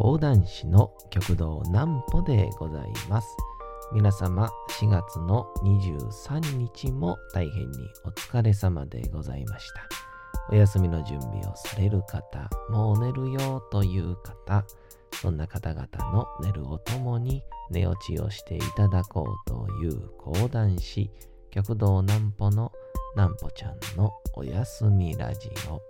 講談師の極道南歩でございます。皆様4月の23日も大変にお疲れ様でございました。お休みの準備をされる方、もう寝るよという方、そんな方々の寝るをともに寝落ちをしていただこうという講談師、極道南歩の南歩ちゃんのおやすみラジオ。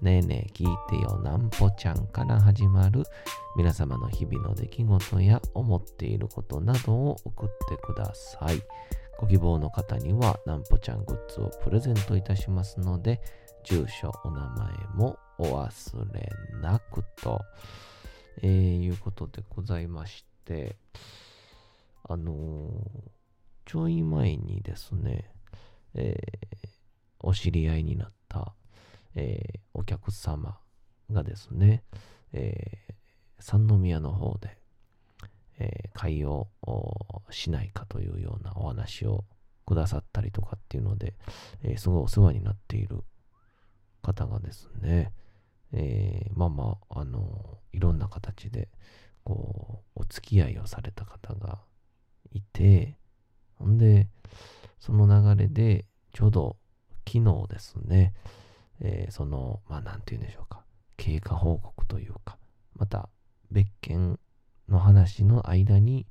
ねえねえ聞いてよなんぽちゃんから始まる皆様の日々の出来事や思っていることなどを送ってください。ご希望の方にはなんぽちゃんグッズをプレゼントいたしますので、住所、お名前もお忘れなくと、えー、いうことでございまして、あのー、ちょい前にですね、えー、お知り合いになったえー、お客様がですね、えー、三宮の方で、えー、会をしないかというようなお話をくださったりとかっていうので、えー、すごいお世話になっている方がですね、えー、まあまあ、あの、いろんな形で、こう、お付き合いをされた方がいて、ほんで、その流れで、ちょうど昨日ですね、えー、その、まあ、なんて言うんでしょうか、経過報告というか、また別件の話の間に、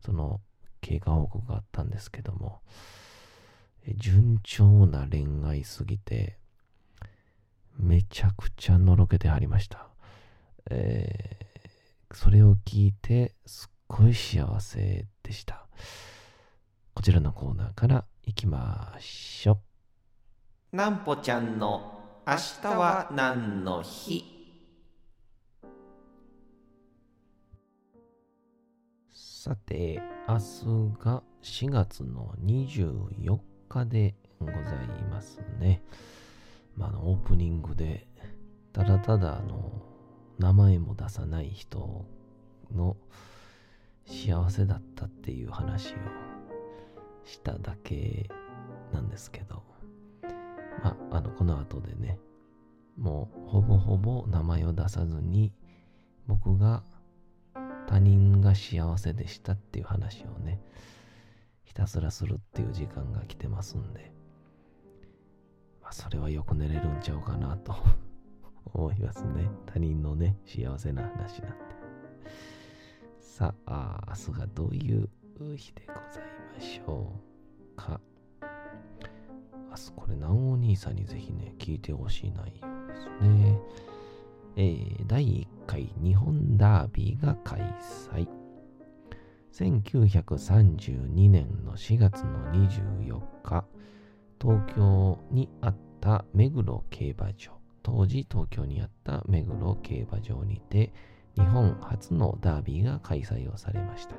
その経過報告があったんですけども、え順調な恋愛すぎて、めちゃくちゃのろけてはりました。えー、それを聞いて、すっごい幸せでした。こちらのコーナーから行きましょう。なんぽちゃんの明日は何の日？さて、明日が4月の24日でございますね。まあ、のオープニングで、ただただあの、名前も出さない人の幸せだったっていう話をしただけなんですけど、まあ、あの、この後でね、もうほぼほぼ名前を出さずに、僕が他人が幸せでしたっていう話をね、ひたすらするっていう時間が来てますんで、まあ、それはよく寝れるんちゃうかなと 思いますね。他人のね、幸せな話なんて。さあ、明日がどういう日でございましょうか。ます。これ、南お兄さんにぜひね、聞いてほしい内容ですね。えー、第1回日本ダービーが開催。1932年の4月の24日、東京にあった目黒競馬場、当時東京にあった目黒競馬場にて、日本初のダービーが開催をされました。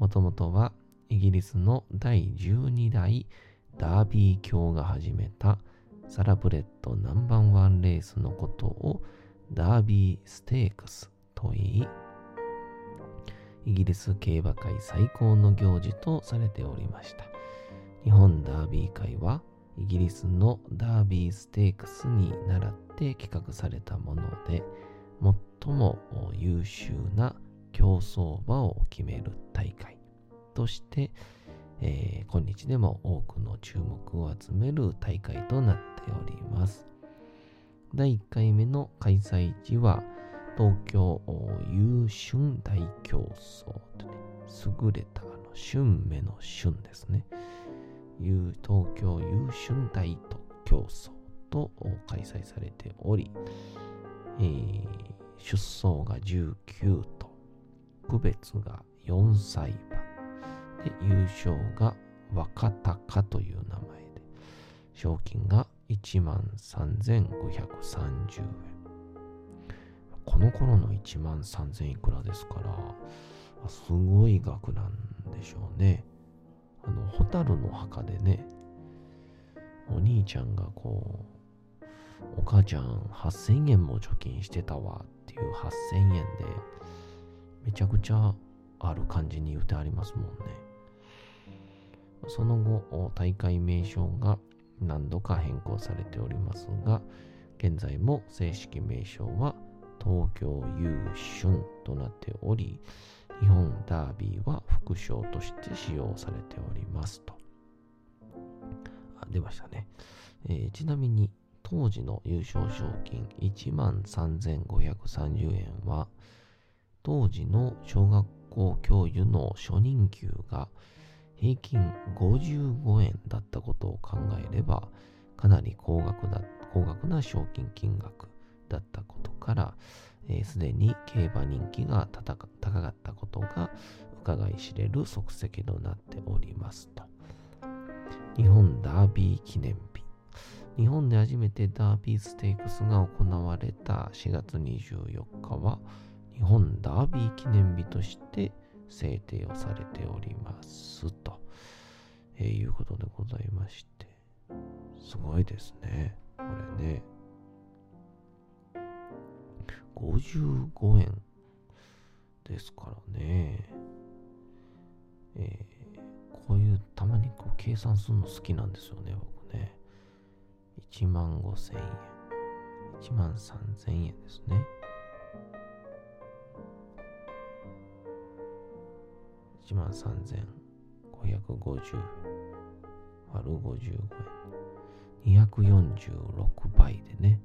もともとはイギリスの第12代ダービー卿が始めたサラブレッドナンバーワンレースのことをダービーステークスと言い、イギリス競馬界最高の行事とされておりました。日本ダービー会はイギリスのダービーステークスに倣って企画されたもので、最も優秀な競走馬を決める大会としてえー、今日でも多くの注目を集める大会となっております。第1回目の開催地は東京優春大競争とね、優れたあの春目の春ですね。東京優春大競争と開催されており、えー、出走が19と、区別が4歳馬、で、優勝が若鷹という名前で、賞金が1万3530円。この頃の1万3000いくらですから、すごい額なんでしょうね。あの、ホタルの墓でね、お兄ちゃんがこう、お母ちゃん8000円も貯金してたわっていう8000円で、めちゃくちゃある感じに言ってありますもんね。その後、大会名称が何度か変更されておりますが、現在も正式名称は東京優春となっており、日本ダービーは副賞として使用されておりますと。あ出ましたね、えー、ちなみに当時の優勝賞金1万3530円は当時の小学校教諭の初任給が平均55円だったことを考えればかなり高額だ高額な賞金金額だったことからすで、えー、に競馬人気が高かったことが伺い知れる即席となっておりますと。日本ダービー記念日。日本で初めてダービーステークスが行われた4月24日は日本ダービー記念日として制定をされておりますと、えー、いうことでございまして、すごいですね。これね。55円ですからね。えー、こういうたまにこう計算するの好きなんですよね、僕ね。1万5千円。1万3千円ですね。1万3550割る55円。246倍でね。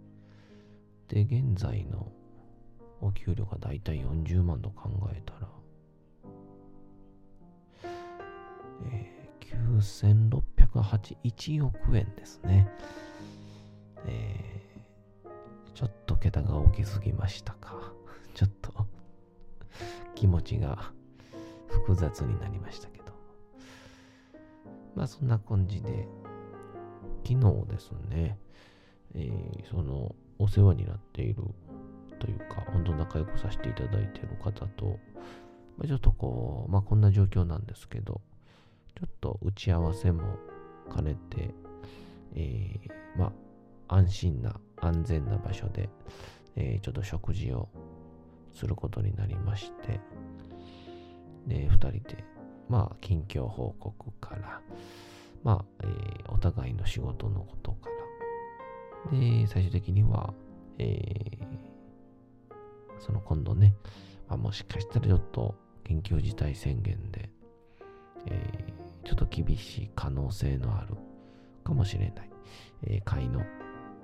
で、現在のお給料がだいたい40万と考えたら、えー、9681億円ですね。えー、ちょっと桁が大きすぎましたか。ちょっと気持ちが複雑になりましたけど。まあそんな感じで、昨日ですね、えー、そのお世話になっているというか、本当仲良くさせていただいている方と、まあ、ちょっとこう、まあこんな状況なんですけど、ちょっと打ち合わせも兼ねて、えー、まあ安心な、安全な場所で、えー、ちょっと食事をすることになりまして、で、二人で、まあ、近況報告から、まあ、えー、お互いの仕事のことから、で、最終的には、えー、その今度ね、まあ、もしかしたらちょっと緊急事態宣言で、えー、ちょっと厳しい可能性のあるかもしれない、えー、会の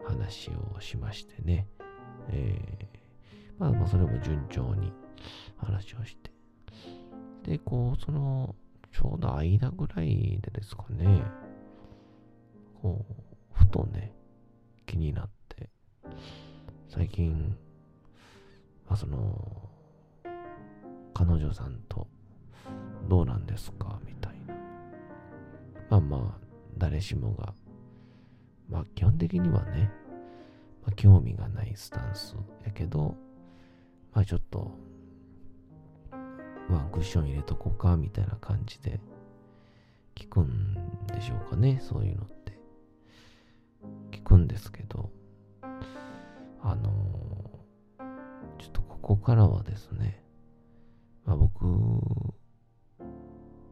話をしましてね、えー、まあそれも順調に話をして、で、こう、その、ちょうど間ぐらいでですかね、こう、ふとね、気になって、最近、まあ、その、彼女さんとどうなんですか？みたいな。まあまあ、誰しもが、まあ基本的にはね、まあ、興味がないスタンスやけど、まあちょっと、ワンクッション入れとこうかみたいな感じで聞くんでしょうかね、そういうのって。聞くんですけど、あのちょっとここからはですね、まあ、僕、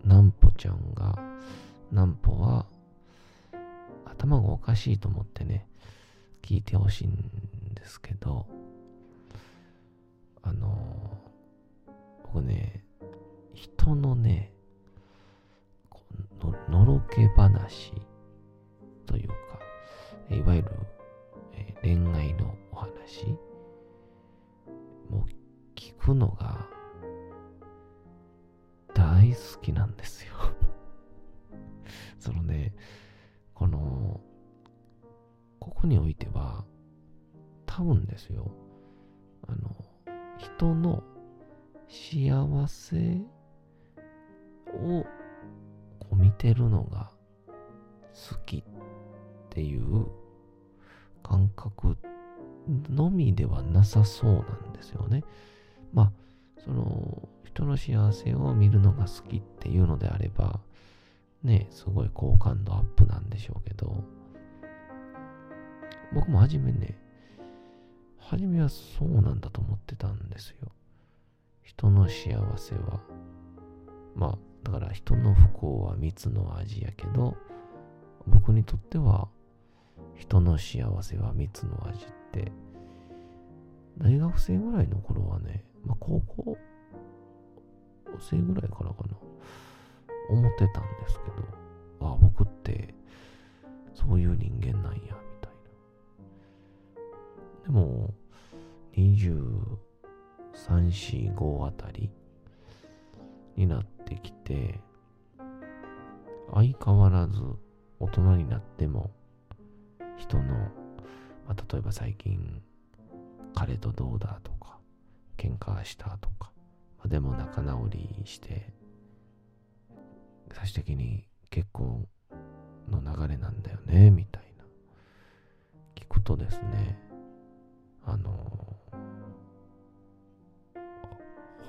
なんぽちゃんが、なんぽは、頭がおかしいと思ってね、聞いてほしいんですけど、あの僕ね、人のね、ののろけ話というか、いわゆる、え恋愛のお話もう聞くのが大好きなんですよ。そのね、この、ここにおいては、多分ですよ、あの、人の幸せをこう見てるのが好きっていう感覚のみではなさそうなんですよね。まあ、その、人の幸せを見るのが好きっていうのであれば、ね、すごい好感度アップなんでしょうけど、僕も初めね、初めはそうなんだと思ってたんですよ。人の幸せは、まあ、だから人の不幸は蜜の味やけど、僕にとっては、人の幸せは蜜の味って、大学生ぐらいの頃はね、まあ、高校生ぐらいからかな、思ってたんですけど、ああ、僕ってそういう人間なんや、みたいな。でも、23、345あたりになってきて、相変わらず大人になっても人の、まあ、例えば最近彼とどうだとか喧嘩したとか、まあ、でも仲直りして最終的に結婚の流れなんだよねみたいな。聞くとですねあの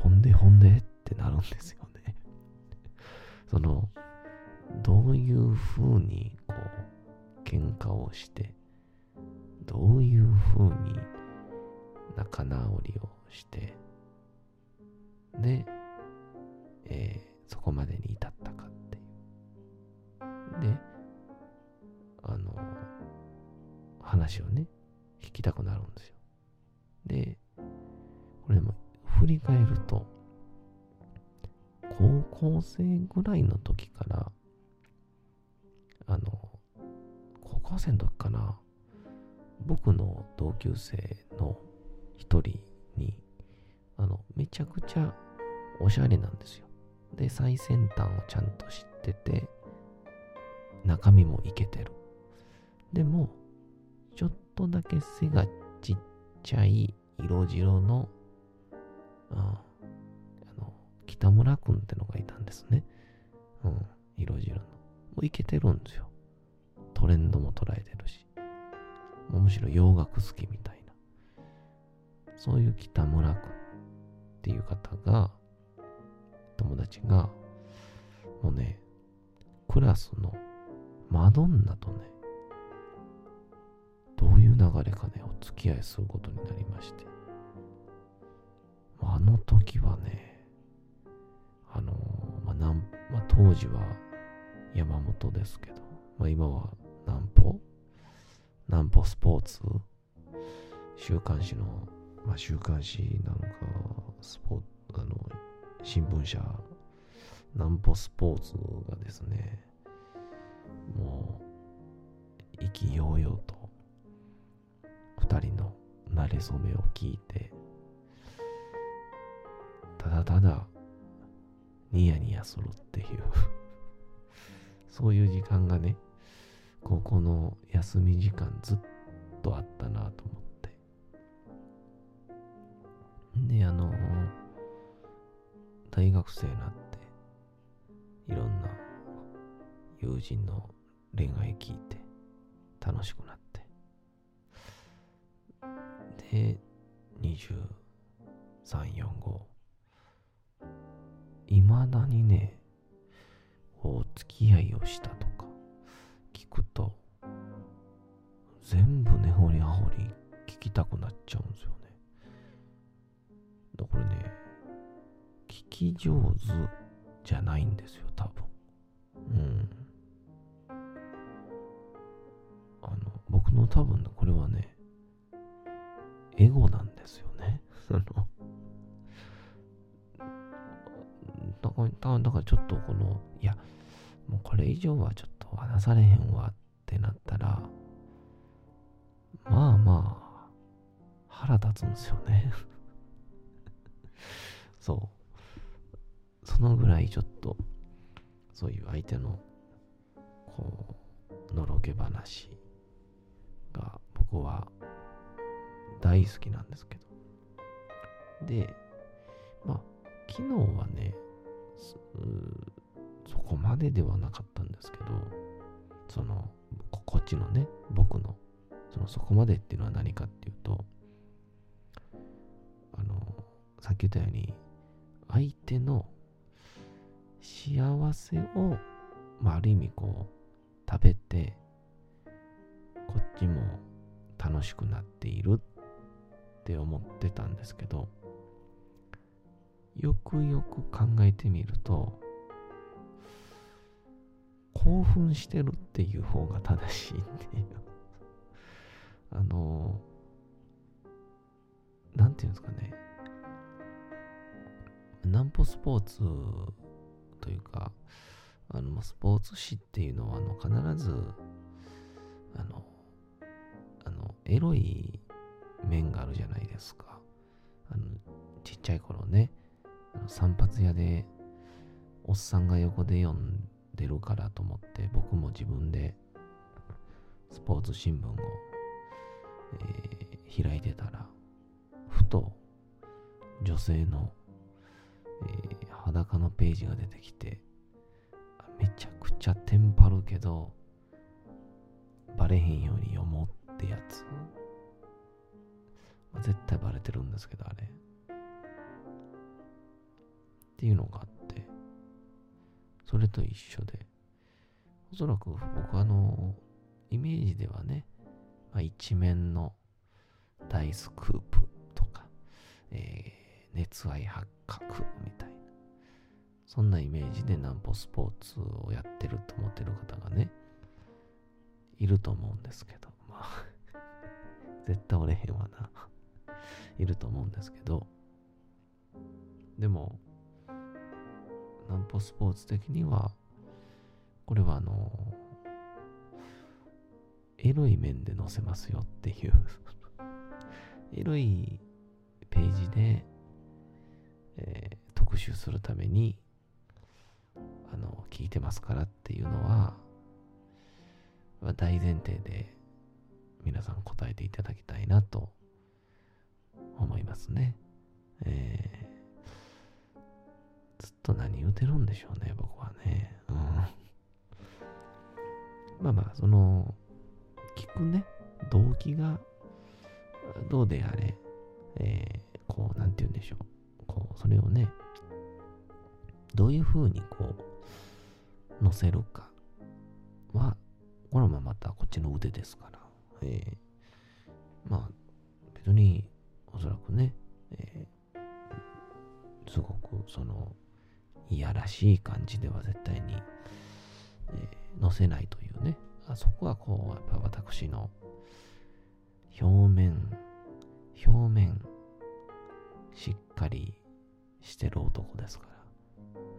ほんでほんでってなるんですよね。そのどういうふうにこう喧嘩をしてどういうふうに仲直りをしてで、えー、そこまでに至ったかっていう。であの話をね聞きたくなるんですよ。でこれも振り返ると高校生ぐらいの時からあの、高校生の時かな、僕の同級生の一人に、あの、めちゃくちゃおしゃれなんですよ。で、最先端をちゃんと知ってて、中身もいけてる。でも、ちょっとだけ背がちっちゃい色白の、あの、北村くんってのがいたんですね。うん、色白の。もういけてるんですよ。トレンドも捉えてるし。むしろ洋楽好きみたいな。そういう北村君っていう方が、友達が、もうね、クラスのマドンナとね、どういう流れかね、お付き合いすることになりまして。あの時はね、あのまあ、まあ、当時は山本ですけど、まあ、今は南歩南歩スポーツ週刊誌の、まあ、週刊誌なのか、スポあの新聞社、南歩スポーツがですね、もう意気揚々と二人の馴れ初めを聞いて、ただただニヤニヤするっていう そういう時間がね、高校の休み時間ずっとあったなと思って。で、あの、大学生になって、いろんな友人の恋愛聞いて、楽しくなって。で、23、4、5。いまだにね、お付き合いをしたとか聞くと全部根掘り葉掘り聞きたくなっちゃうんですよね。だからね、聞き上手じゃないんですよ、多分。うん。あの、僕の多分、これはね、エゴなんですよね。あの、だから、だからちょっとこの、いや、もうこれ以上はちょっと話されへんわってなったら、まあまあ、腹立つんですよね そう。そのぐらいちょっと、そういう相手の、こう、のろけ話が僕は大好きなんですけど。で、まあ、昨日はね、そこまでではなかったんですけど、その、こっちのね、僕のそのそこまでっていうのは何かっていうと、あの、さっき言ったように、相手の幸せを、まあ、ある意味こう、食べて、こっちも楽しくなっているって思ってたんですけど、よくよく考えてみると、興奮してるっていう方が正しいっていう。あの、なんていうんですかね。南ポスポーツというか、あの、スポーツ紙っていうのは、あの、必ず、あの、あの、エロい面があるじゃないですか。あの、ちっちゃい頃ね、散髪屋で、おっさんが横で読んでるからと思って、僕も自分で、スポーツ新聞を、えー開いてたら、ふと、女性の、えー裸のページが出てきて、めちゃくちゃテンパるけど、バレへんように読もうってやつ。絶対バレてるんですけど、あれ。っていうのがあって、それと一緒で、おそらく僕はあの、イメージではね、まあ、一面の大スクープとか、えー熱愛発覚みたいな、そんなイメージで南ポスポーツをやってると思ってる方がね、いると思うんですけど、まあ、絶対おれへんわな。いると思うんですけど、でも、南ポスポーツ的には、これはあの、エロい面で載せますよっていう、エロいページで、えー特集するために、あの、聞いてますからっていうのは、大前提で皆さん答えていただきたいなと思いますね。えずっと何言うてるんでしょうね、僕はね。うん。まあまあ、その、聞くね、動機がどうであれ、えーこう、なんて言うんでしょう。こう、それをね、どういう風にこう、載せるかは、これはまたこっちの腕ですから。えーまあ、別に、おそらくね、えーすごく、その、いやらしい感じでは絶対に、え載せないというね。あそこはこう、やっぱ私の表面、表面、しっかりしてる男ですから。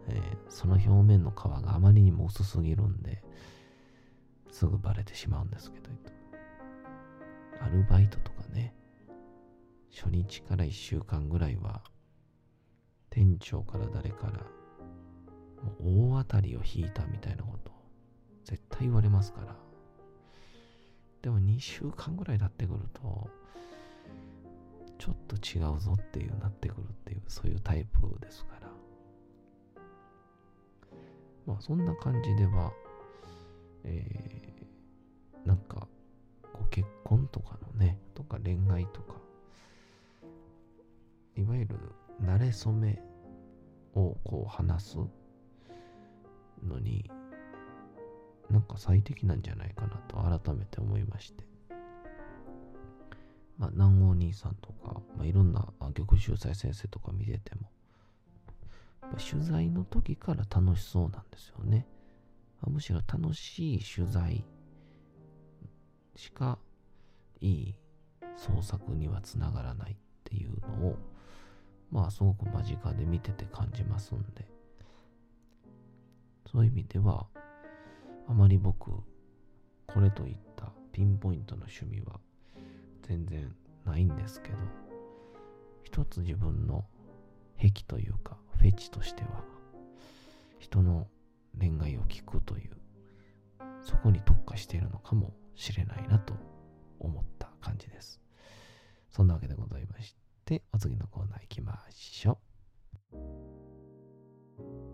えーその表面の皮があまりにも薄すぎるんで、すぐバレてしまうんですけど、アルバイトとかね、初日から1週間ぐらいは、店長から誰から、大当たりを引いたみたいなこと、絶対言われますから。でも2週間ぐらい経ってくると、ちょっと違うぞっていうなってくるっていう、そういうタイプですから。まあそんな感じでは、えー、なんか、こう結婚とかのね、とか恋愛とか、いわゆる慣れ初めをこう話すのに、なんか最適なんじゃないかなと改めて思いまして。まあ、南郷兄さんとか、まあ、いろんな玉秀才先生とか見てても、取材の時から楽しそうなんですよね。むしろ楽しい取材しかいい創作にはつながらないっていうのを、まあすごく間近で見てて感じますんで、そういう意味では、あまり僕、これといったピンポイントの趣味は全然ないんですけど、一つ自分の癖というか、フェチとしては、人の恋愛を聞くという、そこに特化しているのかもしれないなと思った感じです。そんなわけでございまして、お次のコーナー行きましょう。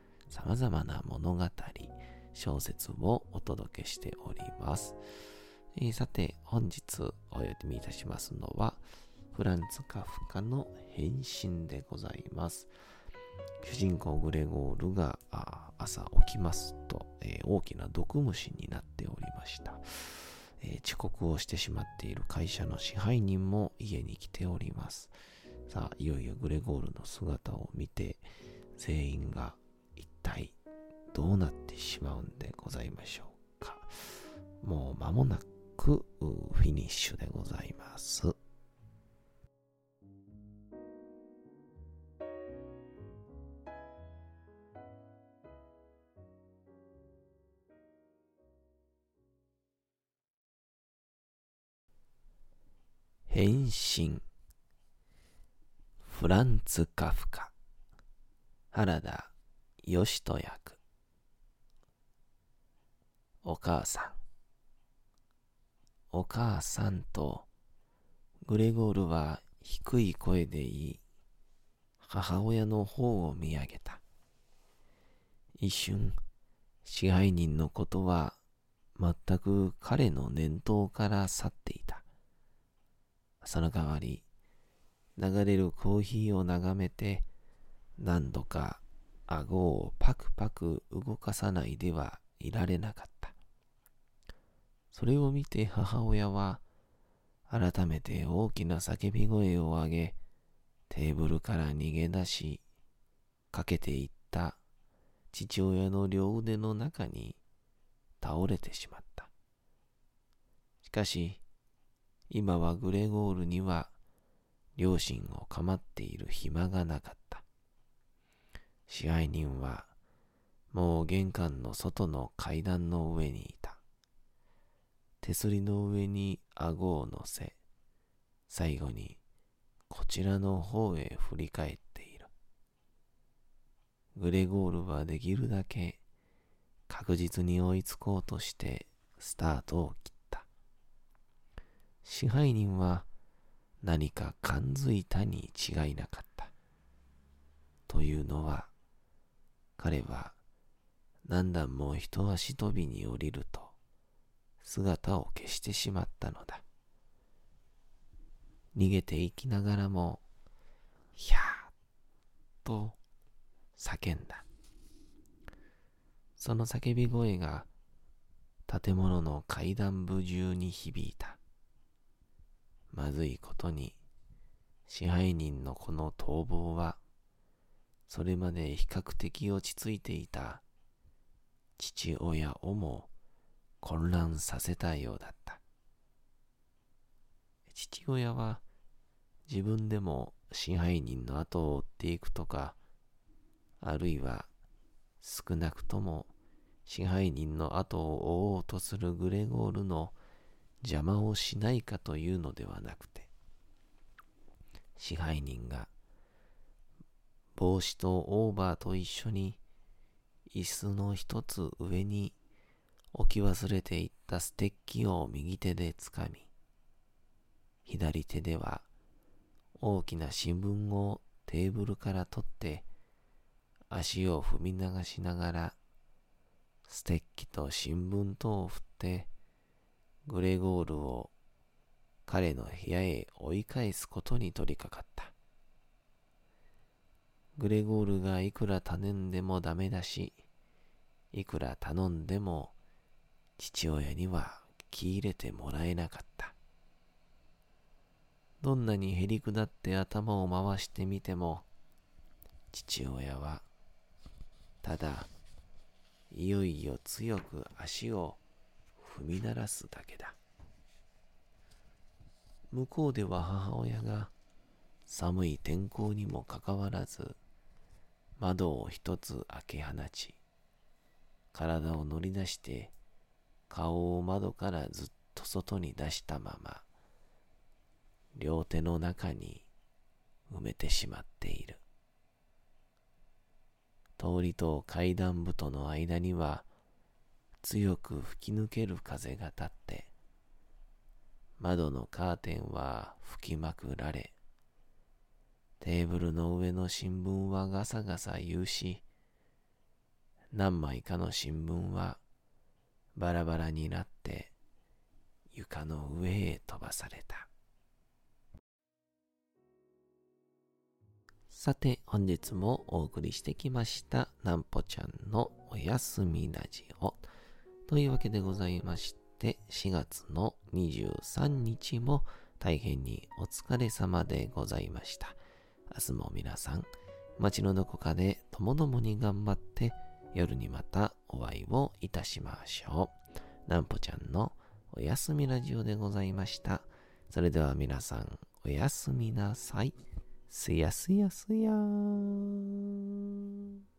様々な物語、小説をお届けしております。えーさて、本日お読みいたしますのは、フランツ・カフカの変身でございます。主人公グレゴールが朝起きますと、えー大きな毒虫になっておりました、えー遅刻をしてしまっている会社の支配人も家に来ております。さあ、いよいよグレゴールの姿を見て、全員が体どうなってしまうんでございましょうか。もう間もなくフィニッシュでございます。変身フランツ・カフカ原田義人役お母さん。お母さんとグレゴールは低い声で言い母親の方を見上げた。一瞬支配人のことは全く彼の念頭から去っていた。その代わり、流れるコーヒーを眺めて、何度か顎をパクパク動かさないではいられなかった。それを見て母親は、改めて大きな叫び声を上げ、テーブルから逃げ出し、かけていった父親の両腕の中に倒れてしまった。しかし、今はグレゴールには両親を構っている暇がなかった。支配人はもう玄関の外の階段の上にいた。手すりの上に顎を乗せ、最後にこちらの方へ振り返っている。グレゴールはできるだけ確実に追いつこうとしてスタートを切った。支配人は何か感づいたに違いなかった。というのは、彼は何段も一足飛びに降りると姿を消してしまったのだ。逃げていきながらも、ひゃーっと叫んだ。その叫び声が建物の階段部中に響いた。まずいことに、支配人のこの逃亡は、それまで比較的落ち着いていた父親をも混乱させたようだった。父親は自分でも支配人の後を追っていくとか、あるいは少なくとも支配人の後を追おうとするグレゴールの邪魔をしないかというのではなくて、支配人が帽子とオーバーと一緒に椅子の一つ上に置き忘れていったステッキを右手でつかみ、左手では大きな新聞をテーブルから取って足を踏み流しながらステッキと新聞とを振ってグレゴールを彼の部屋へ追い返すことに取り掛かった。グレゴールがいくら頼んでもダメだし、いくら頼んでも父親には気入れてもらえなかった。どんなにへりくだって頭を回してみても、父親は、ただ、いよいよ強く足を踏み鳴らすだけだ。向こうでは母親が寒い天候にもかかわらず窓を一つ開け放ち体を乗り出して顔を窓からずっと外に出したまま両手の中に埋めてしまっている。通りと階段部との間には強く吹き抜ける風が立って、窓のカーテンは吹きまくられ、テーブルの上の新聞はガサガサ言うし、何枚かの新聞はバラバラになって床の上へ飛ばされた。さて、本日もお送りしてきました、なんぽちゃんのおやすみラジオ。というわけでございまして、4月の23日も大変にお疲れ様でございました。明日も皆さん、街のどこかでともどもに頑張って、夜にまたお会いをいたしましょう。なんぽちゃんのおやすみラジオでございました。それでは皆さん、おやすみなさい。すやすやすやーん。